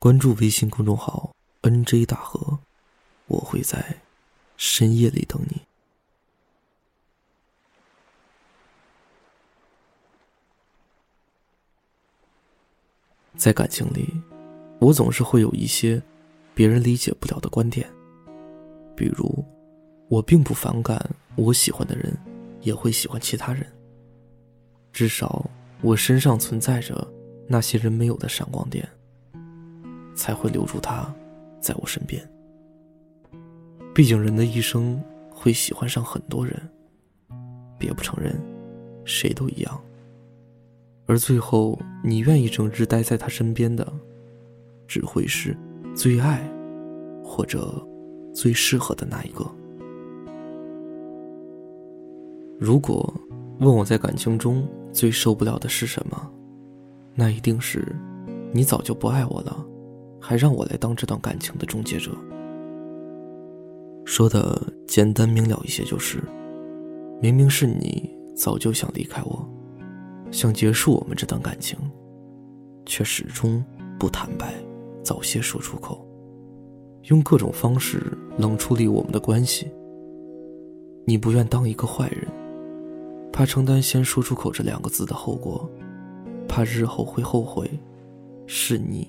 关注微信公众号 “nj 大河”，我会在深夜里等你。在感情里，我总是会有一些别人理解不了的观点，比如，我并不反感我喜欢的人也会喜欢其他人。至少我身上存在着那些人没有的闪光点，才会留住他，在我身边。毕竟人的一生会喜欢上很多人，别不承认，谁都一样。而最后，你愿意整日待在他身边的，只会是最爱，或者最适合的那一个。如果问我在感情中最受不了的是什么，那一定是你早就不爱我了，还让我来当这段感情的终结者。说的简单明了一些，就是明明是你早就想离开我。想结束我们这段感情，却始终不坦白，早些说出口，用各种方式冷处理我们的关系。你不愿当一个坏人，怕承担先说出口这两个字的后果，怕日后会后悔，是你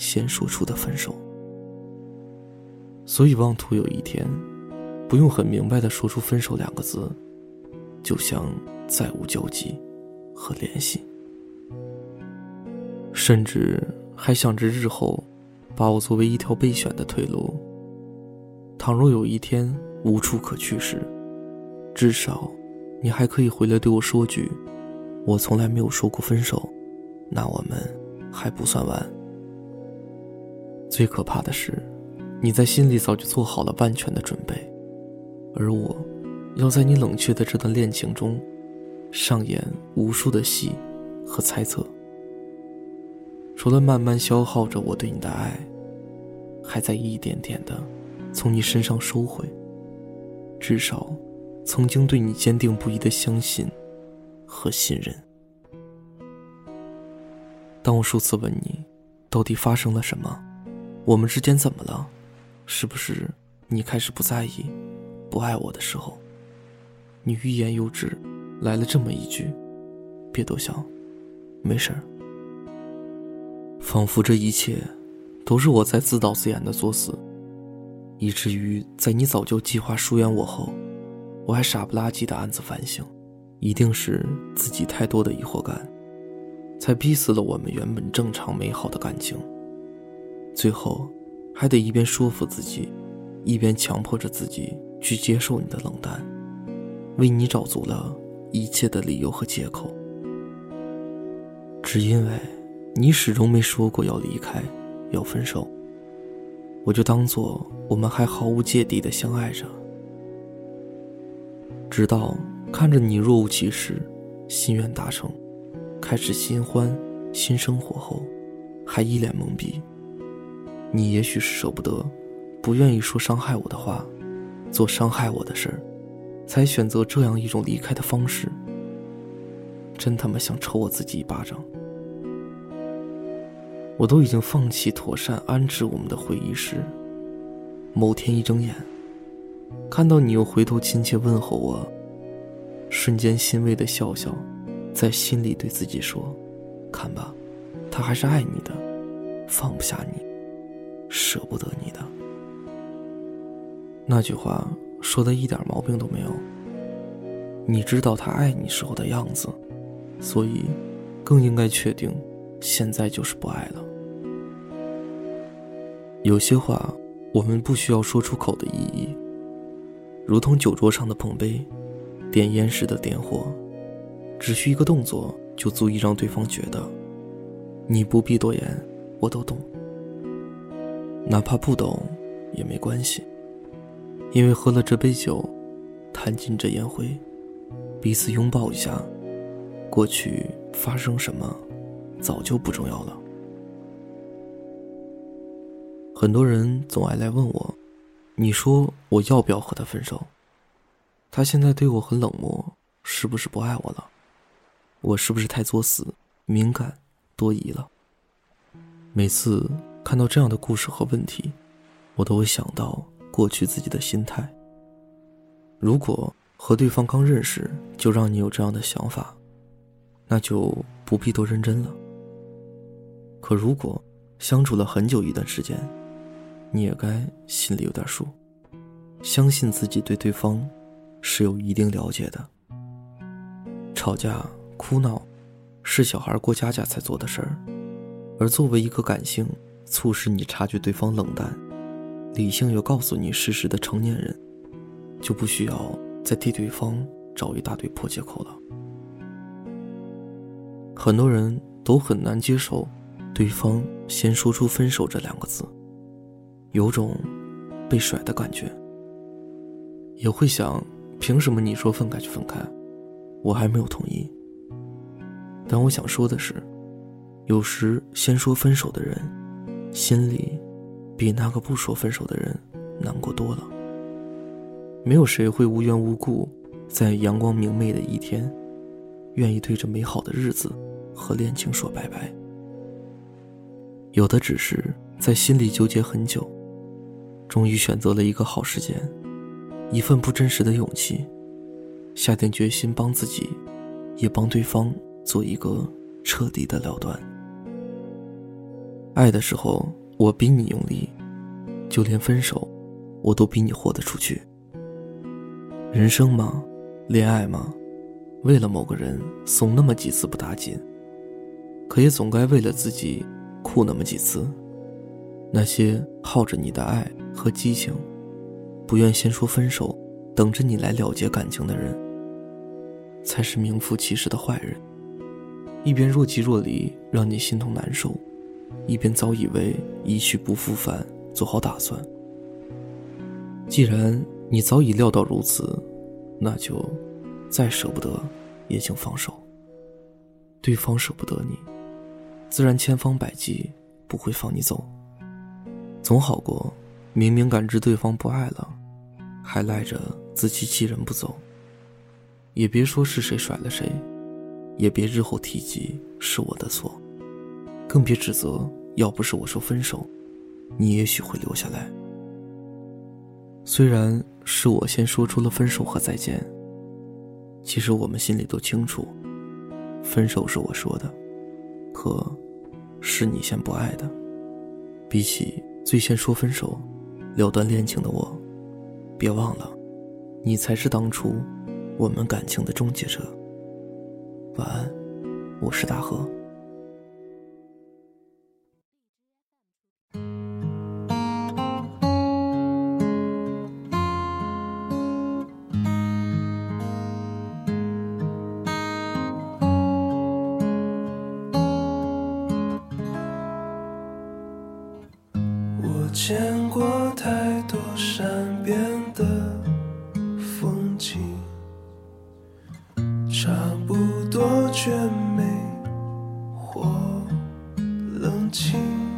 先说出的分手，所以妄图有一天，不用很明白的说出分手两个字，就像再无交集。和联系，甚至还想着日后把我作为一条备选的退路。倘若有一天无处可去时，至少你还可以回来对我说句：“我从来没有说过分手，那我们还不算完。”最可怕的是，你在心里早就做好了万全的准备，而我，要在你冷却的这段恋情中。上演无数的戏和猜测，除了慢慢消耗着我对你的爱，还在一点点的从你身上收回。至少，曾经对你坚定不移的相信和信任。当我数次问你，到底发生了什么，我们之间怎么了，是不是你开始不在意、不爱我的时候，你欲言又止。来了这么一句：“别多想，没事儿。”仿佛这一切都是我在自导自演的作死，以至于在你早就计划疏远我后，我还傻不拉几的暗自反省，一定是自己太多的疑惑感，才逼死了我们原本正常美好的感情。最后，还得一边说服自己，一边强迫着自己去接受你的冷淡，为你找足了。一切的理由和借口，只因为你始终没说过要离开，要分手，我就当做我们还毫无芥蒂的相爱着。直到看着你若无其事，心愿达成，开始新欢新生活后，还一脸懵逼。你也许是舍不得，不愿意说伤害我的话，做伤害我的事儿。才选择这样一种离开的方式，真他妈想抽我自己一巴掌！我都已经放弃妥善安置我们的回忆时，某天一睁眼，看到你又回头亲切问候我，瞬间欣慰的笑笑，在心里对自己说：“看吧，他还是爱你的，放不下你，舍不得你的。”那句话。说的一点毛病都没有。你知道他爱你时候的样子，所以更应该确定，现在就是不爱了。有些话我们不需要说出口的意义，如同酒桌上的碰杯，点烟时的点火，只需一个动作就足以让对方觉得，你不必多言，我都懂。哪怕不懂，也没关系。因为喝了这杯酒，弹尽这烟灰，彼此拥抱一下，过去发生什么，早就不重要了。很多人总爱来问我，你说我要不要和他分手？他现在对我很冷漠，是不是不爱我了？我是不是太作死、敏感、多疑了？每次看到这样的故事和问题，我都会想到过去自己的心态。如果和对方刚认识就让你有这样的想法，那就不必多认真了。可如果相处了很久一段时间，你也该心里有点数，相信自己对对方是有一定了解的。吵架哭闹，是小孩过家家才做的事儿，而作为一个感性促使你察觉对方冷淡，理性又告诉你事实的成年人，就不需要再替对方找一大堆破借口了。很多人都很难接受，对方先说出分手这两个字，有种被甩的感觉，也会想，凭什么你说分开就分开？我还没有同意，但我想说的是，有时先说分手的人，心里比那个不说分手的人难过多了。没有谁会无缘无故在阳光明媚的一天，愿意对着美好的日子和恋情说拜拜。有的只是在心里纠结很久，终于选择了一个好时间，一份不真实的勇气。下定决心帮自己，也帮对方做一个彻底的了断。爱的时候，我比你用力，就连分手，我都比你豁得出去。人生嘛，恋爱嘛，为了某个人怂那么几次不打紧，可也总该为了自己哭那么几次。那些耗着你的爱和激情，不愿先说分手。等着你来了结感情的人，才是名副其实的坏人。一边若即若离，让你心痛难受；一边早已为一去不复返做好打算。既然你早已料到如此，那就再舍不得，也请放手。对方舍不得你，自然千方百计不会放你走。总好过明明感知对方不爱了。还赖着自欺欺人不走，也别说是谁甩了谁，也别日后提及是我的错，更别指责要不是我说分手，你也许会留下来。虽然是我先说出了分手和再见，其实我们心里都清楚，分手是我说的，可是你先不爱的。比起最先说分手、了断恋情的我。别忘了，你才是当初我们感情的终结者。晚安，我是大河。见过太多善变的风景差不多绝美或冷清。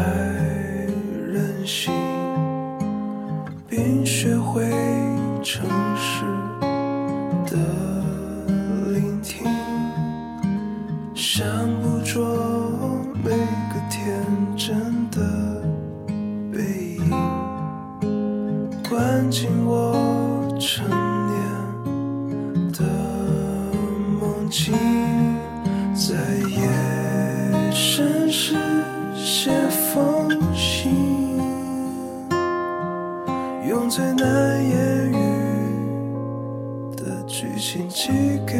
太任性，并学会诚实的聆听，想捕捉。每个天真的背影，关进我成年的梦境，在夜深时写封信，用最难言喻的剧情寄给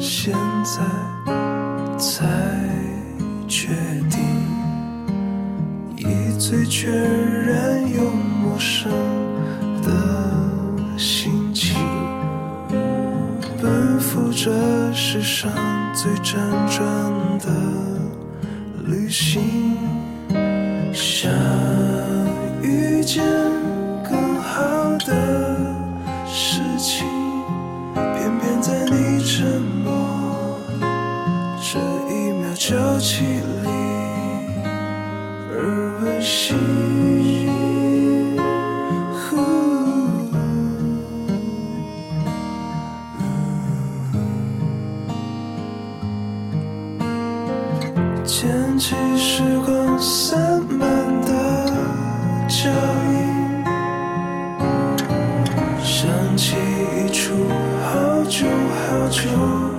现在才决定，一醉全然又陌生的心情，奔赴这世上最辗转的旅行，想遇见凄厉而温馨。捡起时光散漫的脚印，想起一出好久好久